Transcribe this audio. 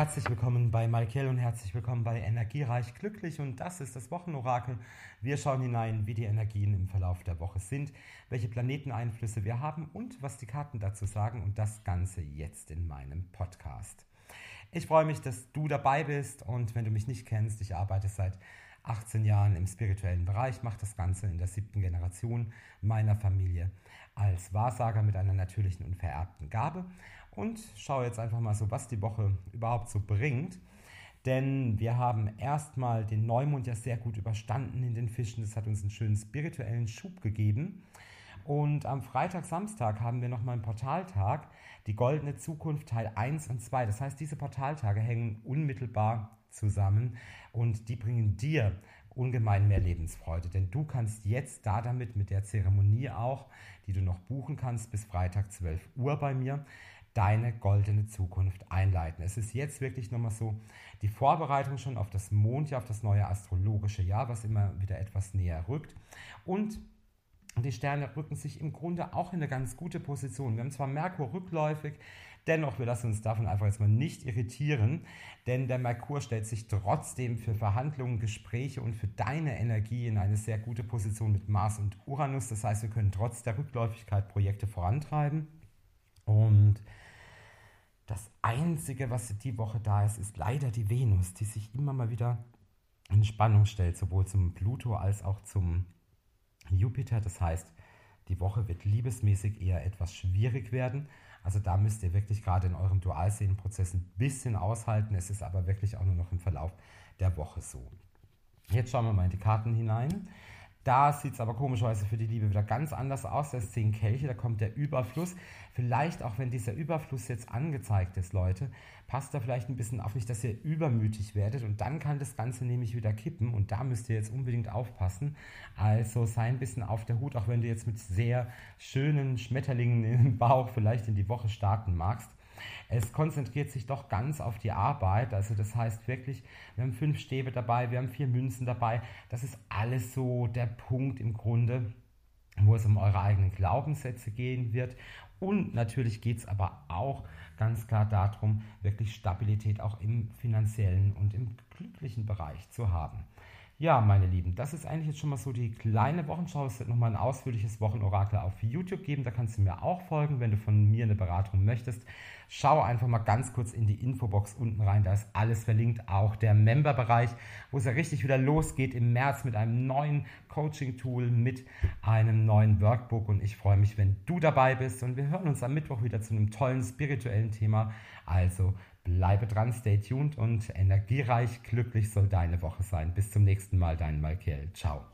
Herzlich willkommen bei Malkiel und herzlich willkommen bei Energiereich Glücklich und das ist das Wochenorakel. Wir schauen hinein, wie die Energien im Verlauf der Woche sind, welche Planeteneinflüsse wir haben und was die Karten dazu sagen und das Ganze jetzt in meinem Podcast. Ich freue mich, dass du dabei bist und wenn du mich nicht kennst, ich arbeite seit 18 Jahren im spirituellen Bereich, mache das Ganze in der siebten Generation meiner Familie als Wahrsager mit einer natürlichen und vererbten Gabe und schaue jetzt einfach mal so, was die Woche überhaupt so bringt. Denn wir haben erstmal den Neumond ja sehr gut überstanden in den Fischen. Das hat uns einen schönen spirituellen Schub gegeben. Und am Freitag, Samstag haben wir nochmal einen Portaltag, die goldene Zukunft Teil 1 und 2. Das heißt, diese Portaltage hängen unmittelbar zusammen und die bringen dir ungemein mehr Lebensfreude. Denn du kannst jetzt da damit mit der Zeremonie auch, die du noch buchen kannst, bis Freitag 12 Uhr bei mir, deine goldene Zukunft einleiten. Es ist jetzt wirklich nochmal so die Vorbereitung schon auf das Mondjahr, auf das neue astrologische Jahr, was immer wieder etwas näher rückt. Und die Sterne rücken sich im Grunde auch in eine ganz gute Position. Wir haben zwar Merkur rückläufig, dennoch wir lassen uns davon einfach jetzt mal nicht irritieren, denn der Merkur stellt sich trotzdem für Verhandlungen, Gespräche und für deine Energie in eine sehr gute Position mit Mars und Uranus. Das heißt, wir können trotz der Rückläufigkeit Projekte vorantreiben. Und das Einzige, was die Woche da ist, ist leider die Venus, die sich immer mal wieder in Spannung stellt, sowohl zum Pluto als auch zum Jupiter. Das heißt, die Woche wird liebesmäßig eher etwas schwierig werden. Also da müsst ihr wirklich gerade in eurem Dualsehenprozess ein bisschen aushalten. Es ist aber wirklich auch nur noch im Verlauf der Woche so. Jetzt schauen wir mal in die Karten hinein. Da sieht es aber komischerweise für die Liebe wieder ganz anders aus. Da ist 10 Kelche, da kommt der Überfluss. Vielleicht auch, wenn dieser Überfluss jetzt angezeigt ist, Leute, passt da vielleicht ein bisschen auf nicht, dass ihr übermütig werdet und dann kann das Ganze nämlich wieder kippen und da müsst ihr jetzt unbedingt aufpassen. Also sei ein bisschen auf der Hut, auch wenn du jetzt mit sehr schönen Schmetterlingen im Bauch vielleicht in die Woche starten magst. Es konzentriert sich doch ganz auf die Arbeit. Also das heißt wirklich, wir haben fünf Stäbe dabei, wir haben vier Münzen dabei. Das ist alles so der Punkt im Grunde, wo es um eure eigenen Glaubenssätze gehen wird. Und natürlich geht es aber auch ganz klar darum, wirklich Stabilität auch im finanziellen und im glücklichen Bereich zu haben. Ja, meine Lieben, das ist eigentlich jetzt schon mal so die kleine Wochenschau. Es wird nochmal ein ausführliches Wochenorakel auf YouTube geben. Da kannst du mir auch folgen, wenn du von mir eine Beratung möchtest. Schau einfach mal ganz kurz in die Infobox unten rein. Da ist alles verlinkt, auch der Member-Bereich, wo es ja richtig wieder losgeht im März mit einem neuen Coaching-Tool, mit einem neuen Workbook. Und ich freue mich, wenn du dabei bist. Und wir hören uns am Mittwoch wieder zu einem tollen spirituellen Thema. Also Bleibe dran, stay tuned und energiereich, glücklich soll deine Woche sein. Bis zum nächsten Mal, dein Malkiel. Ciao.